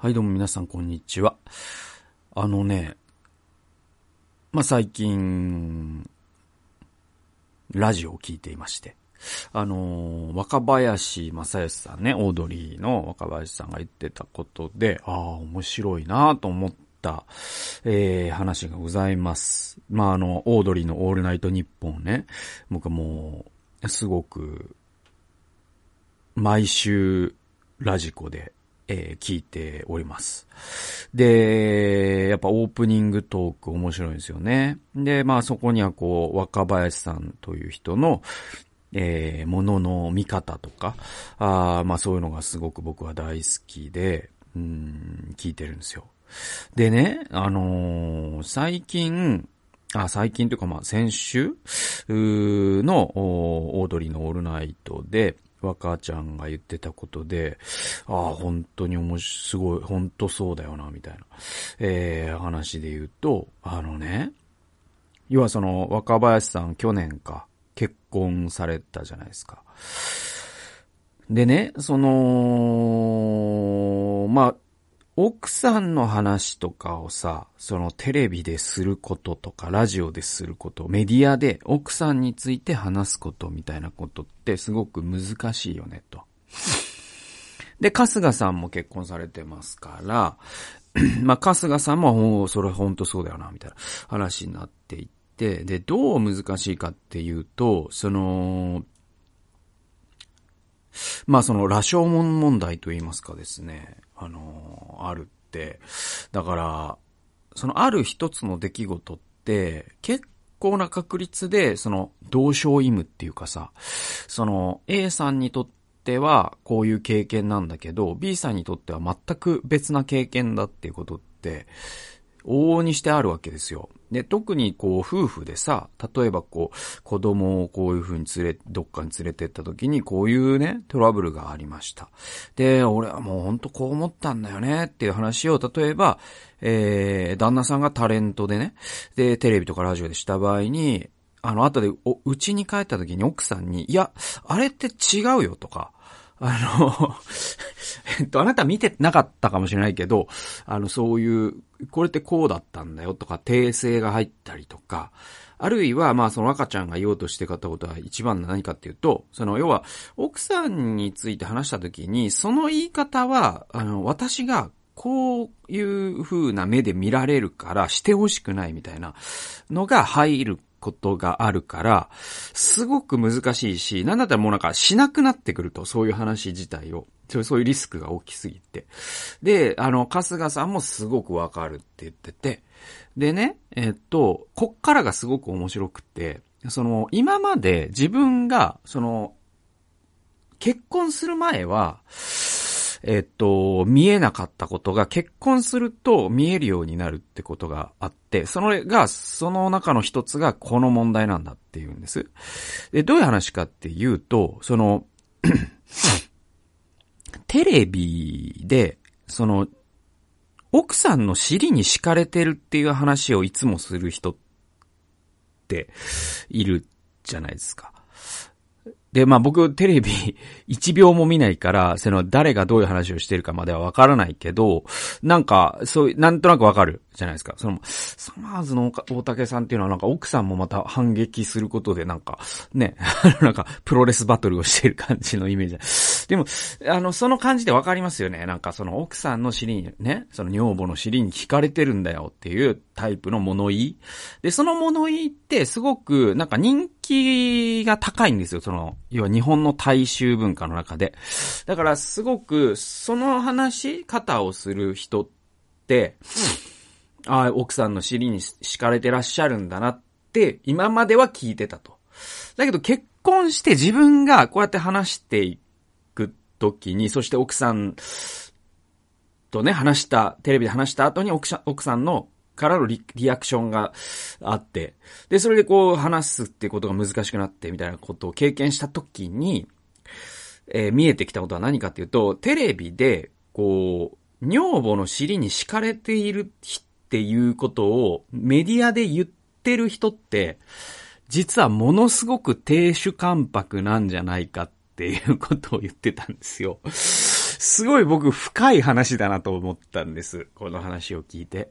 はい、どうも皆さん、こんにちは。あのね、まあ、最近、ラジオを聞いていまして、あの、若林正義さんね、オードリーの若林さんが言ってたことで、ああ、面白いなと思った、えー、話がございます。まあ、あの、オードリーのオールナイトニッポンね、僕もう、すごく、毎週、ラジコでえー、聞いております。で、やっぱオープニングトーク面白いんですよね。で、まあそこにはこう、若林さんという人の、えー、ものの見方とか、あまあそういうのがすごく僕は大好きで、うん、聞いてるんですよ。でね、あのー、最近、あ、最近というかまあ先週のオードリーのオールナイトで、若ちゃんが言ってたことで、ああ、本当に面白い、すごい、本当そうだよな、みたいな、えー、話で言うと、あのね、要はその、若林さん去年か、結婚されたじゃないですか。でね、その、まあ、奥さんの話とかをさ、そのテレビですることとか、ラジオですること、メディアで奥さんについて話すことみたいなことってすごく難しいよね、と。で、春日さんも結婚されてますから、まあ、春日さんも、それ本当そうだよな、みたいな話になっていって、で、どう難しいかっていうと、その、まあその、羅生門問題と言いますかですね。あの、あるって。だから、そのある一つの出来事って、結構な確率で、その、同床異夢っていうかさ、その、A さんにとってはこういう経験なんだけど、B さんにとっては全く別な経験だっていうことって、往々にしてあるわけですよ。で、特にこう、夫婦でさ、例えばこう、子供をこういう風に連れ、どっかに連れてった時に、こういうね、トラブルがありました。で、俺はもうほんとこう思ったんだよねっていう話を、例えば、えー、旦那さんがタレントでね、で、テレビとかラジオでした場合に、あの、後で、お、家に帰った時に奥さんに、いや、あれって違うよとか、あの えっと、あなた見てなかったかもしれないけど、あの、そういう、これってこうだったんだよとか、訂正が入ったりとか、あるいは、まあ、その赤ちゃんが言おうとしてかったことは一番何かっていうと、その、要は、奥さんについて話したときに、その言い方は、あの、私がこういう風な目で見られるからしてほしくないみたいなのが入ることがあるから、すごく難しいし、なんだったらもうなんかしなくなってくると、そういう話自体を。そういうリスクが大きすぎて。で、あの、春日さんもすごくわかるって言ってて。でね、えっと、こっからがすごく面白くて、その、今まで自分が、その、結婚する前は、えっと、見えなかったことが結婚すると見えるようになるってことがあって、それが、その中の一つがこの問題なんだっていうんです。で、どういう話かっていうと、その テレビで、その、奥さんの尻に敷かれてるっていう話をいつもする人っているじゃないですか。で、まあ僕テレビ 一秒も見ないから、その誰がどういう話をしてるかまではわからないけど、なんか、そういう、なんとなくわかる。じゃないですか。その、サマーズの大竹さんっていうのはなんか奥さんもまた反撃することでなんか、ね、なんかプロレスバトルをしてる感じのイメージ。でも、あの、その感じでわかりますよね。なんかその奥さんの尻にね、その女房の尻に惹かれてるんだよっていうタイプの物言い。で、その物言いってすごくなんか人気が高いんですよ。その、要は日本の大衆文化の中で。だからすごく、その話し方をする人って、ああ、奥さんの尻に敷かれてらっしゃるんだなって、今までは聞いてたと。だけど結婚して自分がこうやって話していくときに、そして奥さんとね、話した、テレビで話した後に奥さんのからのリアクションがあって、で、それでこう話すってことが難しくなってみたいなことを経験したときに、えー、見えてきたことは何かっていうと、テレビで、こう、女房の尻に敷かれている人っていうことをメディアで言ってる人って、実はものすごく低主関白なんじゃないかっていうことを言ってたんですよ。すごい僕深い話だなと思ったんです。この話を聞いて。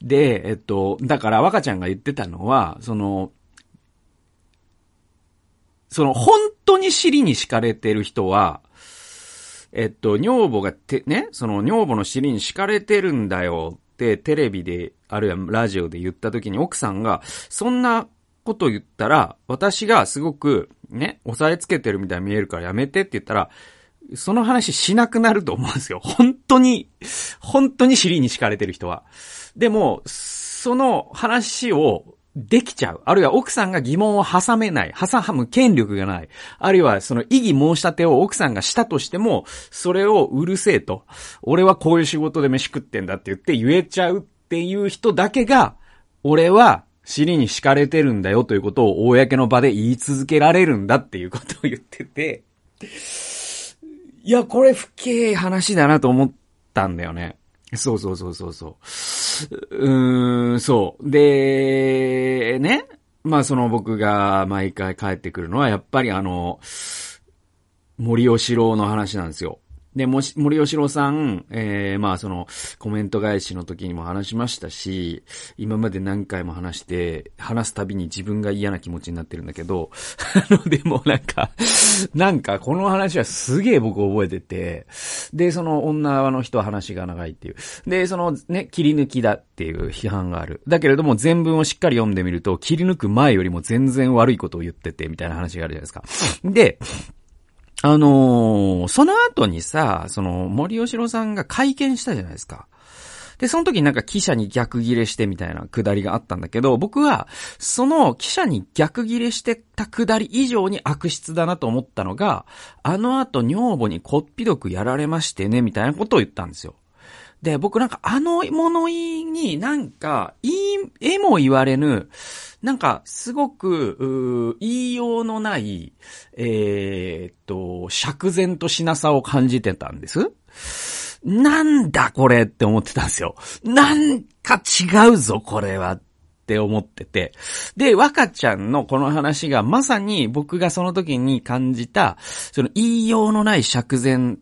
で、えっと、だから若ちゃんが言ってたのは、その、その本当に尻に敷かれてる人は、えっと、女房がて、ね、その女房の尻に敷かれてるんだよってテレビで、あるいはラジオで言った時に奥さんが、そんなこと言ったら、私がすごくね、押さえつけてるみたいに見えるからやめてって言ったら、その話しなくなると思うんですよ。本当に、本当に尻に敷かれてる人は。でも、その話をできちゃう。あるいは奥さんが疑問を挟めない。挟む権力がない。あるいはその異議申し立てを奥さんがしたとしても、それをうるせえと。俺はこういう仕事で飯食ってんだって言って言えちゃうっていう人だけが、俺は尻に敷かれてるんだよということを公の場で言い続けられるんだっていうことを言ってて、いや、これ不敬話だなと思ったんだよね。そうそうそうそうう。うーん、そう。で、ね。まあその僕が毎回帰ってくるのはやっぱりあの、森吉郎の話なんですよ。で、もし、森吉郎さん、えー、まあその、コメント返しの時にも話しましたし、今まで何回も話して、話すたびに自分が嫌な気持ちになってるんだけど、あの、でもなんか、なんかこの話はすげえ僕覚えてて、で、その女の人は話が長いっていう。で、そのね、切り抜きだっていう批判がある。だけれども全文をしっかり読んでみると、切り抜く前よりも全然悪いことを言ってて、みたいな話があるじゃないですか。で、あのー、その後にさ、その、森吉郎さんが会見したじゃないですか。で、その時になんか記者に逆ギレしてみたいなくだりがあったんだけど、僕は、その記者に逆ギレしてたくだり以上に悪質だなと思ったのが、あの後女房にこっぴどくやられましてね、みたいなことを言ったんですよ。で、僕なんかあの物言いになんか、いい、えも言われぬ、なんか、すごく、言いようのない、えー、っと、釈然としなさを感じてたんです。なんだこれって思ってたんですよ。なんか違うぞ、これは。って思ってて。で、若ちゃんのこの話がまさに僕がその時に感じた、その言いようのない釈然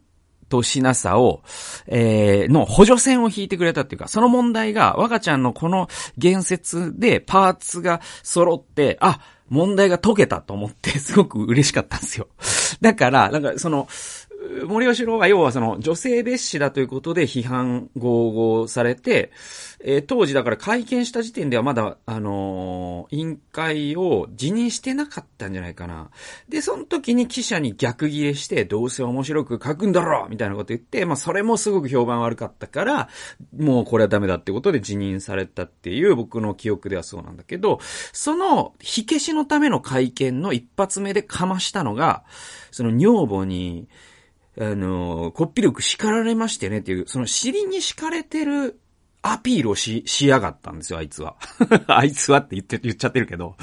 としなさを、えー、の補助線を引いてくれたっていうか、その問題が、若ちゃんのこの言説でパーツが揃って、あ、問題が解けたと思って、すごく嬉しかったんですよ。だから、なんかその、森吉郎は要はその女性蔑視だということで批判合々されて、えー、当時だから会見した時点ではまだ、あのー、委員会を辞任してなかったんじゃないかな。で、その時に記者に逆ギレして、どうせ面白く書くんだろうみたいなこと言って、まあそれもすごく評判悪かったから、もうこれはダメだってことで辞任されたっていう僕の記憶ではそうなんだけど、その火消しのための会見の一発目でかましたのが、その女房に、あの、こっぴりく叱られましてねっていう、その尻に敷かれてるアピールをし、しやがったんですよ、あいつは。あいつはって言って、言っちゃってるけど。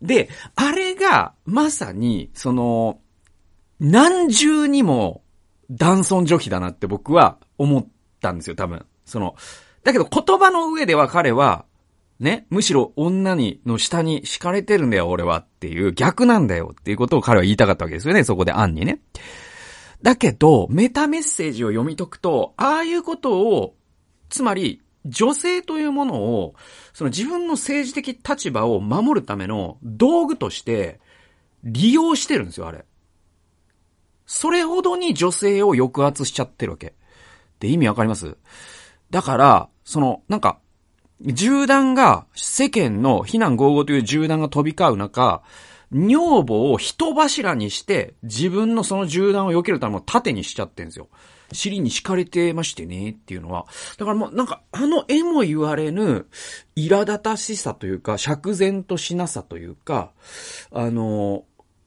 で、あれが、まさに、その、何重にも男尊女卑だなって僕は思ったんですよ、多分。その、だけど言葉の上では彼は、ね、むしろ女に、の下に敷かれてるんだよ、俺はっていう、逆なんだよっていうことを彼は言いたかったわけですよね、そこで案にね。だけど、メタメッセージを読み解くと、ああいうことを、つまり、女性というものを、その自分の政治的立場を守るための道具として利用してるんですよ、あれ。それほどに女性を抑圧しちゃってるわけ。って意味わかります？だから、その、なんか、銃弾が、世間の非難合々という銃弾が飛び交う中、女房を人柱にして、自分のその銃弾を避けるための盾にしちゃってるんですよ。尻に敷かれてましてねっていうのは。だからもうなんかあの絵も言われぬ苛立たしさというか、釈然としなさというか、あの、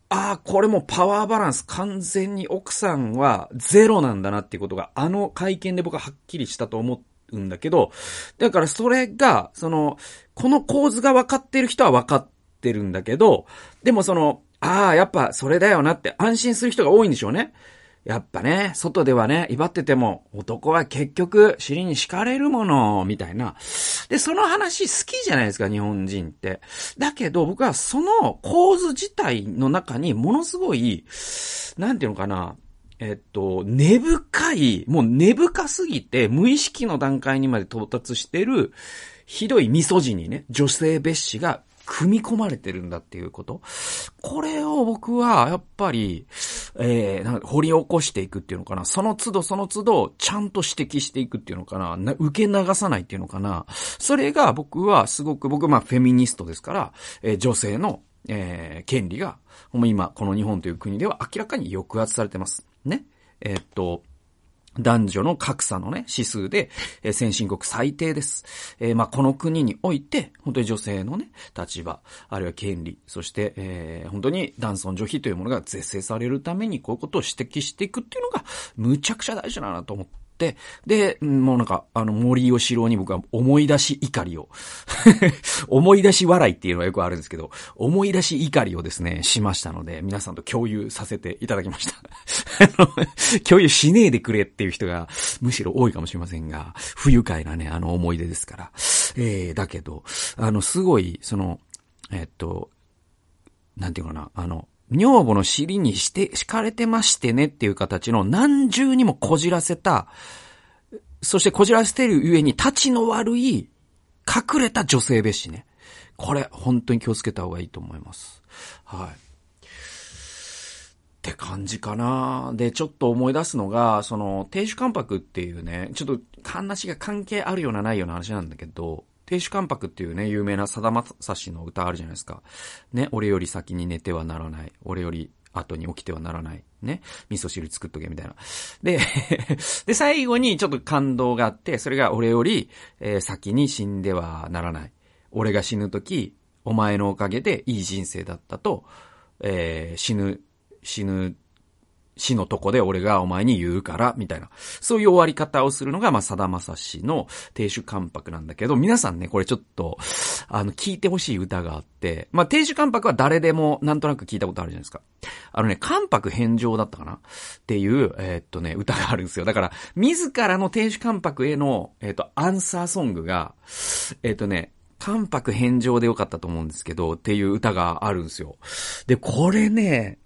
ああ、これもパワーバランス完全に奥さんはゼロなんだなっていうことがあの会見で僕ははっきりしたと思うんだけど、だからそれが、その、この構図が分かってる人は分かってるんだけど、でもその、ああ、やっぱそれだよなって安心する人が多いんでしょうね。やっぱね、外ではね、威張ってても、男は結局、尻に敷かれるもの、みたいな。で、その話好きじゃないですか、日本人って。だけど、僕はその構図自体の中に、ものすごい、なんていうのかな、えっと、根深い、もう根深すぎて、無意識の段階にまで到達してる、ひどいミソジにね、女性蔑視が組み込まれてるんだっていうこと。これを僕は、やっぱり、えー、なんか掘り起こしていくっていうのかな。その都度その都度、ちゃんと指摘していくっていうのかな。な受け流さないっていうのかな。それが僕はすごく、僕まあフェミニストですから、えー、女性の、えー、権利が、もう今、この日本という国では明らかに抑圧されてます。ね。えー、っと、男女の格差のね、指数で、えー、先進国最低です。えー、まあ、この国において、本当に女性のね、立場、あるいは権利、そして、えー、本当に男尊女卑というものが是正されるために、こういうことを指摘していくっていうのが、むちゃくちゃ大事だなと思って、、で、もうなんか、あの、森吉郎に僕は思い出し怒りを 思い出し笑いっていうのがよくあるんですけど、思い出し怒りをですね、しましたので、皆さんと共有させていただきました 共有しねえでくれっていう人が、むしろ多いかもしれませんが、不愉快なね、あの思い出ですから。えー、だけど、あの、すごい、その、えっと、なんていうかな、あの、女房の尻にして、敷かれてましてねっていう形の何重にもこじらせた、そしてこじらせてる上に立ちの悪い、隠れた女性蔑視ね。これ、本当に気をつけた方がいいと思います。はい。って感じかな。で、ちょっと思い出すのが、その、亭主関白っていうね、ちょっと話が関係あるようなないような話なんだけど、亭主関白っていうね、有名なさだまさしの歌あるじゃないですか。ね、俺より先に寝てはならない。俺より後に起きてはならない。ね。味噌汁作っとけみたいな。で、で、最後にちょっと感動があって、それが俺より、えー、先に死んではならない。俺が死ぬとき、お前のおかげでいい人生だったと、えー、死ぬ、死ぬ死のとこで俺がお前に言うから、みたいな。そういう終わり方をするのが、まあ、さだまさしの亭主関白なんだけど、皆さんね、これちょっと、あの、聞いてほしい歌があって、まあ、亭主関白は誰でもなんとなく聞いたことあるじゃないですか。あのね、関白返上だったかな？っていう、えー、っとね、歌があるんですよ。だから、自らの亭主関白への、えー、っと、アンサーソングが、えー、っとね、関白返上でよかったと思うんですけど、っていう歌があるんですよ。で、これね、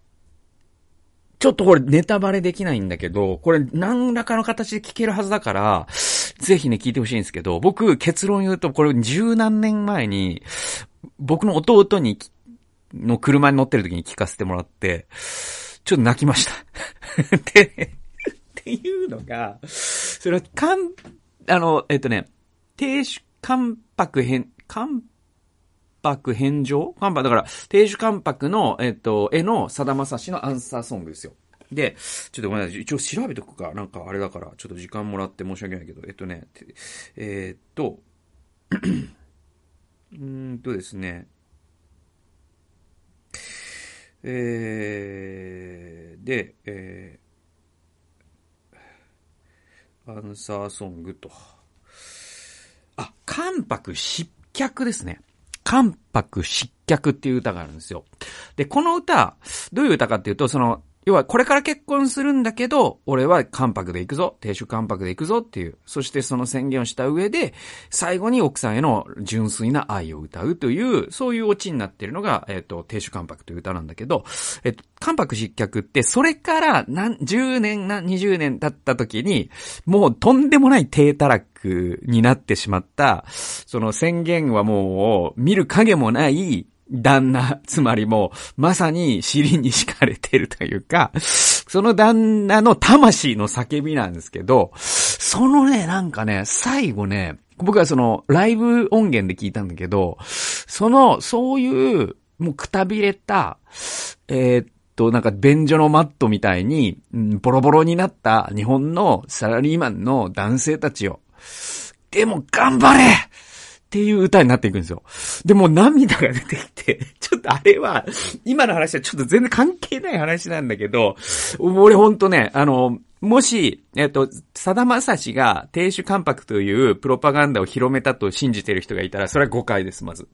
ちょっとこれネタバレできないんだけど、これ何らかの形で聞けるはずだから、ぜひね、聞いてほしいんですけど、僕、結論言うと、これ十何年前に、僕の弟に、の車に乗ってる時に聞かせてもらって、ちょっと泣きました。で、っていうのが、それは、かん、あの、えっとね、停止関白変、関白返上？関白、だから、亭主関白の、えっと、絵のさだまさしのアンサーソングですよ。で、ちょっとごめんなさい。一応調べとくか。なんかあれだから、ちょっと時間もらって申し訳ないけど、えっとね、えー、っと、うんとですね、えー、で、えー、アンサーソングと。あ、関白失脚ですね。関白失脚っていう歌があるんですよ。で、この歌、どういう歌かっていうと、その、要はこれから結婚するんだけど、俺は関白で行くぞ、亭主関白で行くぞっていう、そしてその宣言をした上で、最後に奥さんへの純粋な愛を歌うという、そういうオチになってるのが、えっ、ー、と、亭主関白という歌なんだけど、えっ、ー、と、関白失脚って、それから何、10年、何、20年経った時に、もうとんでもない低たらくになってしまった、その宣言はもう、見る影もない、旦那、つまりもう、まさに尻に敷かれてるというか、その旦那の魂の叫びなんですけど、そのね、なんかね、最後ね、僕はその、ライブ音源で聞いたんだけど、その、そういう、もうくたびれた、えー、っと、なんか便所のマットみたいに、うん、ボロボロになった日本のサラリーマンの男性たちを、でも頑張れっていう歌になっていくんですよ。でも涙が出てきて、ちょっとあれは、今の話はちょっと全然関係ない話なんだけど、俺ほんとね、あの、もし、えっと、さだまさしが亭主関白というプロパガンダを広めたと信じてる人がいたら、それは誤解です、まず。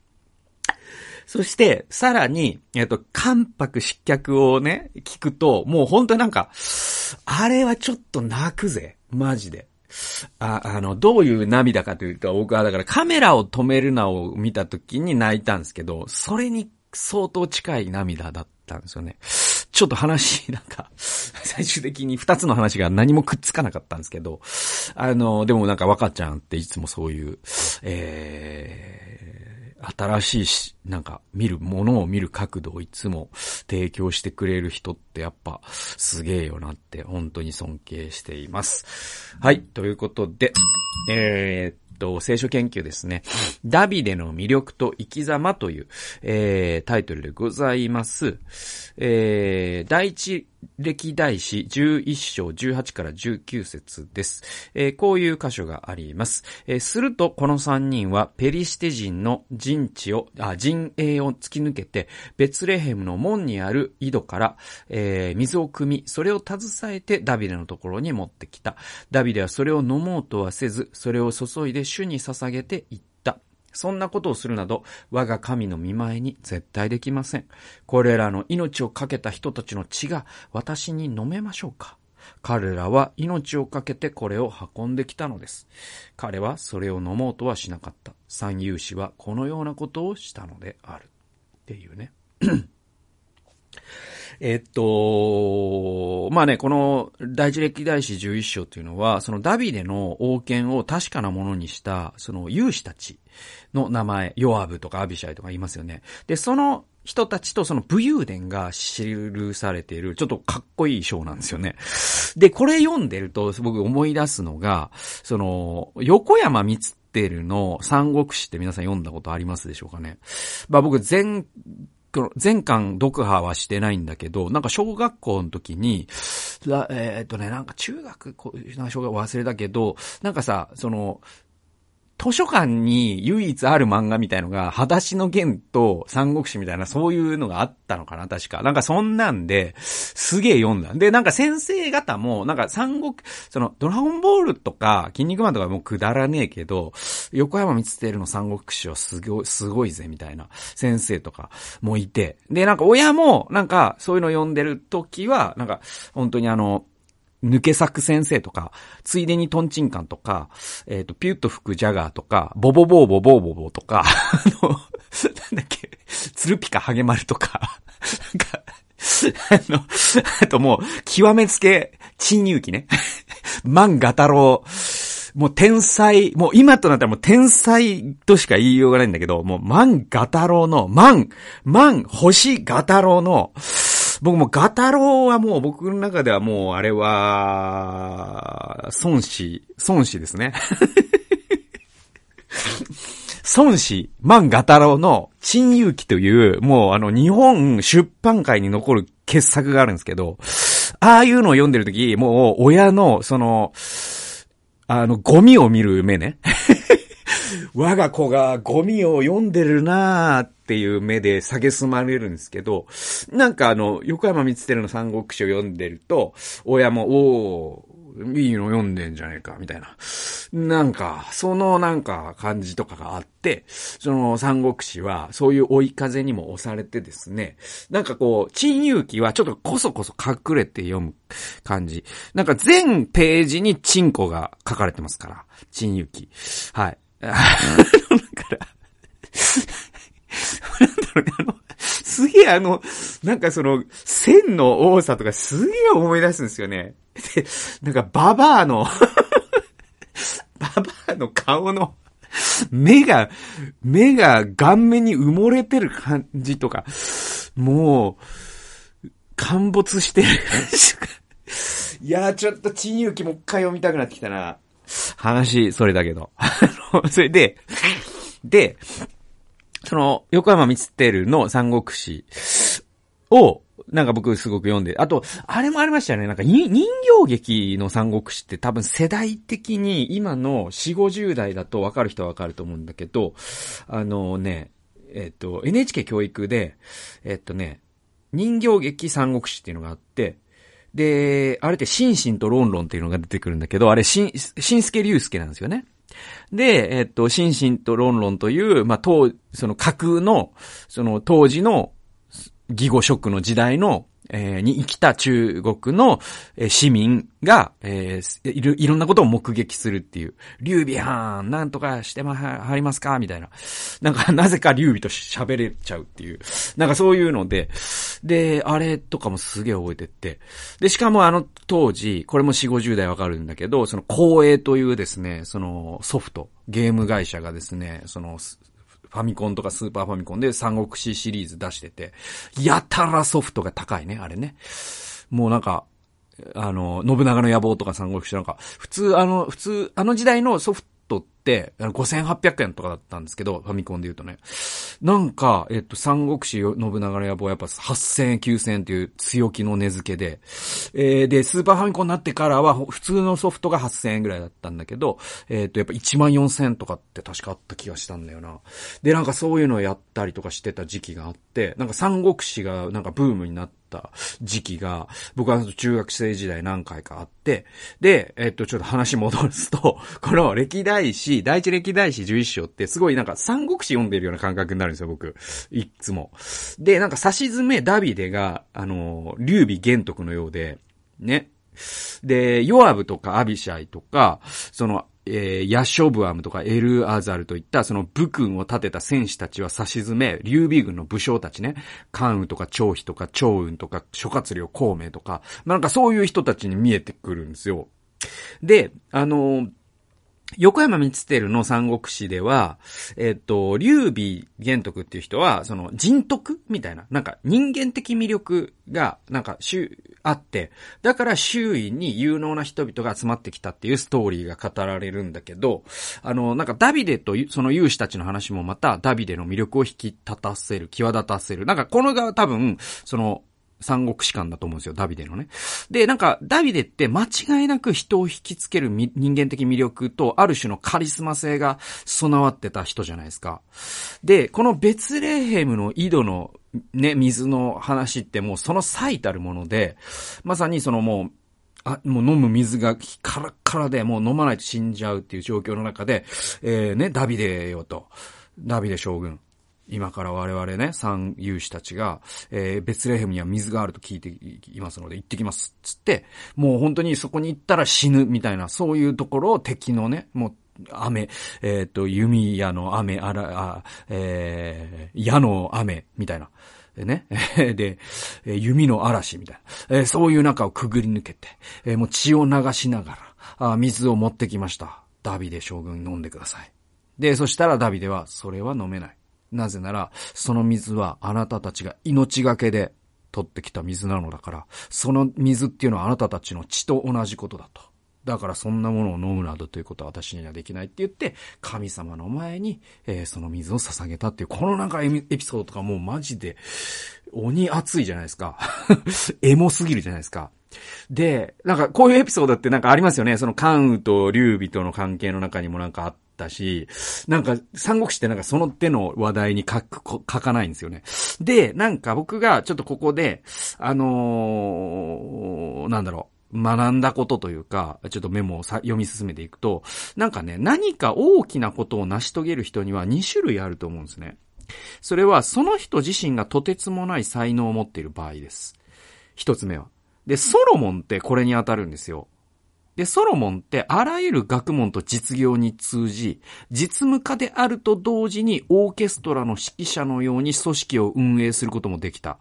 そして、さらに、えっと、関白失脚をね、聞くと、もう本当になんか、あれはちょっと泣くぜ。マジで。あ、あの、どういう涙かというと、僕はだからカメラを止めるなを見た時に泣いたんですけど、それに相当近い涙だったんですよね。ちょっと話、なんか、最終的に二つの話が何もくっつかなかったんですけど、あの、でもなんか若ちゃんっていつもそういう、えー、新しいし、なんか見るものを見る角度をいつも提供してくれる人ってやっぱすげえよなって本当に尊敬しています。はい、ということで、えー、と、聖書研究ですね。ダビデの魅力と生き様という、えー、タイトルでございます。えー、第一歴代史11章18から19節です。えー、こういう箇所があります。えー、すると、この3人はペリシテ人の陣地を、あ、陣営を突き抜けて、ベツレヘムの門にある井戸から、えー、水を汲み、それを携えてダビデのところに持ってきた。ダビデはそれを飲もうとはせず、それを注いで主に捧げていった。そんなことをするなど、我が神の見前に絶対できません。これらの命を懸けた人たちの血が私に飲めましょうか彼らは命を懸けてこれを運んできたのです。彼はそれを飲もうとはしなかった。三勇士はこのようなことをしたのである。っていうね。えっと、まあね、この第一歴代史11章というのは、そのダビデの王権を確かなものにした、その勇士たちの名前、ヨアブとかアビシャイとか言いますよね。で、その人たちとその武勇伝が記されている、ちょっとかっこいい章なんですよね。で、これ読んでると僕思い出すのが、その、横山光輝の三国志って皆さん読んだことありますでしょうかね。まあ僕前全巻読破はしてないんだけど、なんか小学校の時に、えー、っとね、なんか中学、小学忘れたけど、なんかさ、その、図書館に唯一ある漫画みたいのが、裸足の剣と三国志みたいな、そういうのがあったのかな、確か。なんかそんなんで、すげえ読んだ。で、なんか先生方も、なんか三国、その、ドラゴンボールとか、筋肉マンとかもうくだらねえけど、横山光輝の三国志はすごい、すごいぜ、みたいな先生とかもいて。で、なんか親も、なんかそういうの読んでる時は、なんか、本当にあの、抜け作先生とか、ついでにトンチンカンとか、えっ、ー、と、ピュッと吹くジャガーとか、ボボボーボボーボボとか、あの、なんだっけ、ツルピカハゲマルとか、なんか、あの、あともう、極めつけ、珍遊記ね。万ガタロウ、もう天才、もう今となったらもう天才としか言いようがないんだけど、もう万ガタロウの、万、万星ガタロウの、僕もガタロウはもう僕の中ではもうあれは、孫子、孫子ですね。孫子、万ガタロウの珍遊記という、もうあの日本出版界に残る傑作があるんですけど、ああいうのを読んでるとき、もう親の、その、あの、ゴミを見る目ね。我が子がゴミを読んでるなーっていう目で蔑まれるんですけど、なんかあの、横山光輝の三国志を読んでると、親も、おー、いいの読んでんじゃねえか、みたいな。なんか、そのなんか感じとかがあって、その三国志はそういう追い風にも押されてですね、なんかこう、陳勇気はちょっとこそこそ隠れて読む感じ。なんか全ページにチンコが書かれてますから、陳勇気。はい。だから、なんだろうね、あの、すげえあの、なんかその、線の多さとかすげえ思い出すんですよね。で、なんかババアの ババアの顔の、目が、目が顔面に埋もれてる感じとか、もう、陥没してる感じとか。いやー、ちょっと、珍遊記もう一回読みたくなってきたな。話、それだけど。それで、で、その、横山光輝の三国志を、なんか僕すごく読んで、あと、あれもありましたよね。なんか人形劇の三国志って多分世代的に今の4、50代だと分かる人は分かると思うんだけど、あのね、えっと、NHK 教育で、えっとね、人形劇三国志っていうのがあって、で、あれってシンシンとロンロンっていうのが出てくるんだけど、あれ、しん、しんすけりゅうすけなんですよね。で、えっと、シンシンとロンロンという、まあ、当、その架空の、その当時の、義語色の時代の、えー、に生きた中国の、えー、市民が、えー、いろ、いろんなことを目撃するっていう。劉備はん、なんとかしてまはりますか？みたいな。なんか、なぜか劉備と喋れちゃうっていう。なんかそういうので、で、あれとかもすげえ覚えてって。で、しかもあの当時、これも4、50代わかるんだけど、その光栄というですね、そのソフト、ゲーム会社がですね、その、ファミコンとかスーパーファミコンで三国志シリーズ出してて、やたらソフトが高いね、あれね。もうなんか、あの、信長の野望とか三国志なんか、普通あの、普通、あの時代のソフト、5800円とかだったんですけど、ファミコンで言うとね。なんか、えっと、三国志信長の野望はやっぱ8000円、9000円っていう強気の値付けで、えー、で、スーパーファミコンになってからは、普通のソフトが8000円ぐらいだったんだけど、えっと、やっぱ14000円とかって確かあった気がしたんだよな。で、なんかそういうのをやったりとかしてた時期があって、なんか三国志がなんかブームになって、った時期が、僕は中学生時代何回かあって、で、えっと、ちょっと話戻すと、この歴代史、第一歴代史11章ってすごいなんか三国志読んでるような感覚になるんですよ、僕。いつも。で、なんか差し詰めダビデが、あの、劉備玄徳のようで、ね。で、ヨアブとかアビシャイとか、その、えー、ヤショブアムとかエルアザルといったその武軍を立てた戦士たちは差し詰め、劉備軍の武将たちね、関羽とか張飛とか張雲とか諸葛亮孔明とか、なんかそういう人たちに見えてくるんですよ。で、あのー横山光輝の三国志では、えっ、と、劉備玄徳っていう人は、その人徳みたいな、なんか人間的魅力が、なんか、あって、だから周囲に有能な人々が集まってきたっていうストーリーが語られるんだけど、あの、なんかダビデとその勇士たちの話もまたダビデの魅力を引き立たせる、際立たせる。なんかこのが多分、その、三国士官だと思うんですよ、ダビデのね。で、なんか、ダビデって間違いなく人を引きつける人間的魅力と、ある種のカリスマ性が備わってた人じゃないですか。で、このベツレヘムの井戸のね、水の話ってもうその最たるもので、まさにそのもう、あ、もう飲む水がカラッカラでもう飲まないと死んじゃうっていう状況の中で、えー、ね、ダビデよと。ダビデ将軍。今から我々ね、三勇士たちが、えー、ベツレヘムには水があると聞いていますので行ってきます。つって、もう本当にそこに行ったら死ぬみたいな、そういうところを敵のね、もう雨、えっ、ー、と、弓矢の雨、あら、あえー、矢の雨、みたいな。でね。で、弓の嵐みたいな。え、そういう中をくぐり抜けて、え、もう血を流しながら、あ水を持ってきました。ダビデ将軍飲んでください。で、そしたらダビデは、それは飲めない。なぜなら、その水はあなたたちが命がけで取ってきた水なのだから、その水っていうのはあなたたちの血と同じことだと。だからそんなものを飲むなどということは私にはできないって言って、神様の前に、えー、その水を捧げたっていう、このなんかエピソードとかもうマジで、鬼熱いじゃないですか。エモすぎるじゃないですか。で、なんかこういうエピソードってなんかありますよね。その関羽と劉備との関係の中にもなんかあってたし、なんか三国志ってなんかその手の話題に書く、書かないんですよね。で、なんか僕がちょっとここで、あのー、なんだろう。学んだことというか、ちょっとメモを読み進めていくと、なんかね、何か大きなことを成し遂げる人には2種類あると思うんですね。それは、その人自身がとてつもない才能を持っている場合です。一つ目は。で、ソロモンってこれに当たるんですよ。で、ソロモンってあらゆる学問と実業に通じ、実務家であると同時にオーケストラの指揮者のように組織を運営することもできた。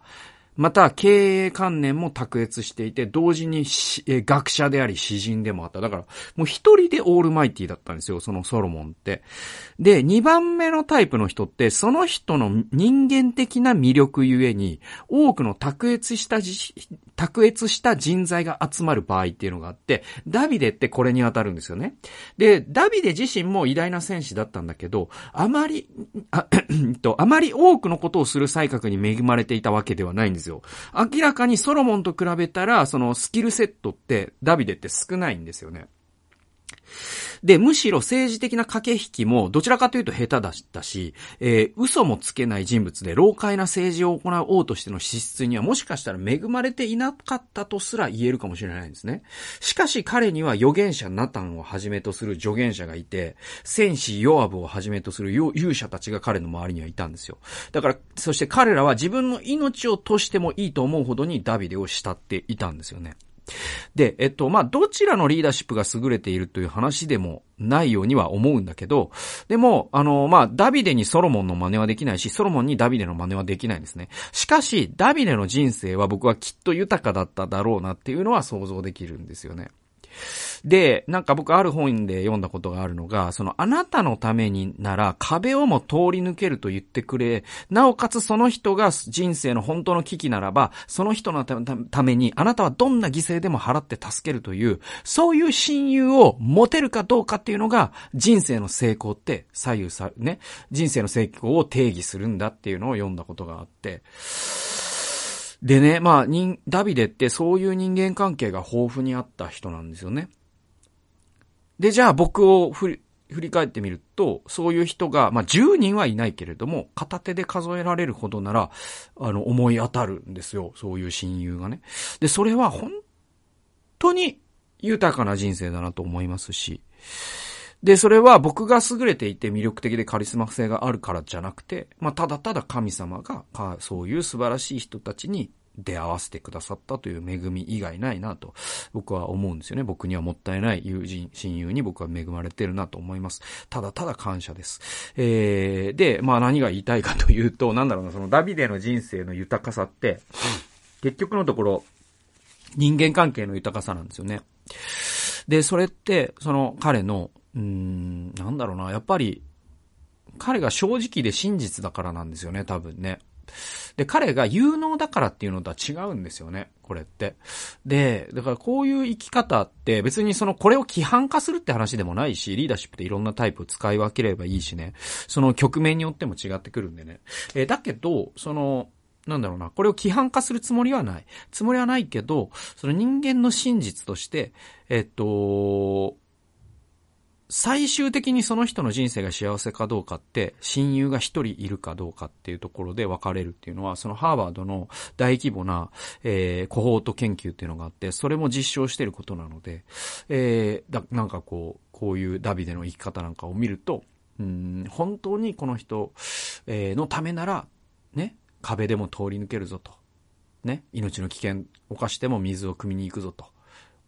また、経営観念も卓越していて、同時に学者であり詩人でもあった。だから、もう一人でオールマイティだったんですよ、そのソロモンって。で、二番目のタイプの人って、その人の人間的な魅力ゆえに、多くの卓越した卓越した人材が集まる場合っていうのがあって、ダビデってこれに当たるんですよね。で、ダビデ自身も偉大な戦士だったんだけど、あまり、あ、と、あまり多くのことをする才覚に恵まれていたわけではないんですですよ。明らかにソロモンと比べたら、そのスキルセットって、ダビデって少ないんですよね。で、むしろ政治的な駆け引きもどちらかというと下手だったし、えー、嘘もつけない人物で老快な政治を行う王としての資質にはもしかしたら恵まれていなかったとすら言えるかもしれないんですね。しかし彼には預言者ナタンをはじめとする助言者がいて、戦士ヨアブをはじめとする勇者たちが彼の周りにはいたんですよ。だから、そして彼らは自分の命を賭してもいいと思うほどにダビデを慕っていたんですよね。で、えっと、まあ、どちらのリーダーシップが優れているという話でもないようには思うんだけど、でも、あの、まあ、ダビデにソロモンの真似はできないし、ソロモンにダビデの真似はできないんですね。しかし、ダビデの人生は僕はきっと豊かだっただろうなっていうのは想像できるんですよね。で、なんか僕ある本で読んだことがあるのが、そのあなたのためになら壁をも通り抜けると言ってくれ、なおかつその人が人生の本当の危機ならば、その人のためにあなたはどんな犠牲でも払って助けるという、そういう親友を持てるかどうかっていうのが人生の成功って左右さ、ね、人生の成功を定義するんだっていうのを読んだことがあって、でね、まあ、ダビデってそういう人間関係が豊富にあった人なんですよね。で、じゃあ僕を振り、返ってみると、そういう人が、まあ、10人はいないけれども、片手で数えられるほどなら、あの、思い当たるんですよ。そういう親友がね。で、それは本当に豊かな人生だなと思いますし、で、それは僕が優れていて魅力的でカリスマ性があるからじゃなくて、まあ、ただただ神様が、そういう素晴らしい人たちに出会わせてくださったという恵み以外ないなと僕は思うんですよね。僕にはもったいない友人、親友に僕は恵まれてるなと思います。ただただ感謝です。えー、で、まあ何が言いたいかというと、なんだろうな、そのダビデの人生の豊かさって、結局のところ、人間関係の豊かさなんですよね。で、それって、その彼のうん、なんだろうな、やっぱり、彼が正直で真実だからなんですよね、多分ね。で、彼が有能だからっていうのとは違うんですよね、これって。で、だからこういう生き方って別にそのこれを規範化するって話でもないし、リーダーシップっていろんなタイプを使い分ければいいしね、その局面によっても違ってくるんでね。えだけど、その、なんだろうな、これを規範化するつもりはない。つもりはないけど、その人間の真実として、えっと、最終的にその人の人生が幸せかどうかって、親友が一人いるかどうかっていうところで分かれるっていうのは、そのハーバードの大規模な、えー、コホート研究っていうのがあって、それも実証してることなので、えー、だ、なんかこう、こういうダビデの生き方なんかを見ると、うん、本当にこの人、えー、のためなら、ね、壁でも通り抜けるぞと。ね、命の危険を犯しても水を汲みに行くぞと。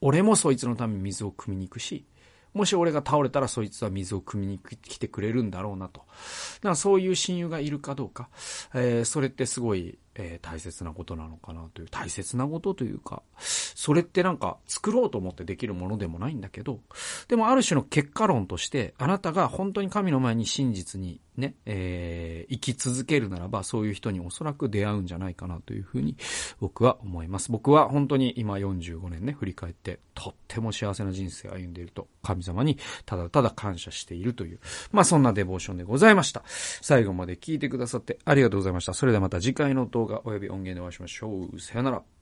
俺もそいつのために水を汲みに行くし、もし俺が倒れたらそいつは水を汲みに来てくれるんだろうなと。だからそういう親友がいるかどうか、えー、それってすごい、えー、大切なことなのかなという、大切なことというか、それってなんか作ろうと思ってできるものでもないんだけど、でもある種の結果論として、あなたが本当に神の前に真実にね、えー、生き続けるならば、そういう人におそらく出会うんじゃないかなというふうに僕は思います。僕は本当に今45年ね、振り返って、とっても幸せな人生を歩んでいると、神様にただただ感謝しているという、まあそんなデボーションでございました。最後まで聞いてくださってありがとうございました。それではまた次回の動画及び音源でお会いしましょう。さよなら。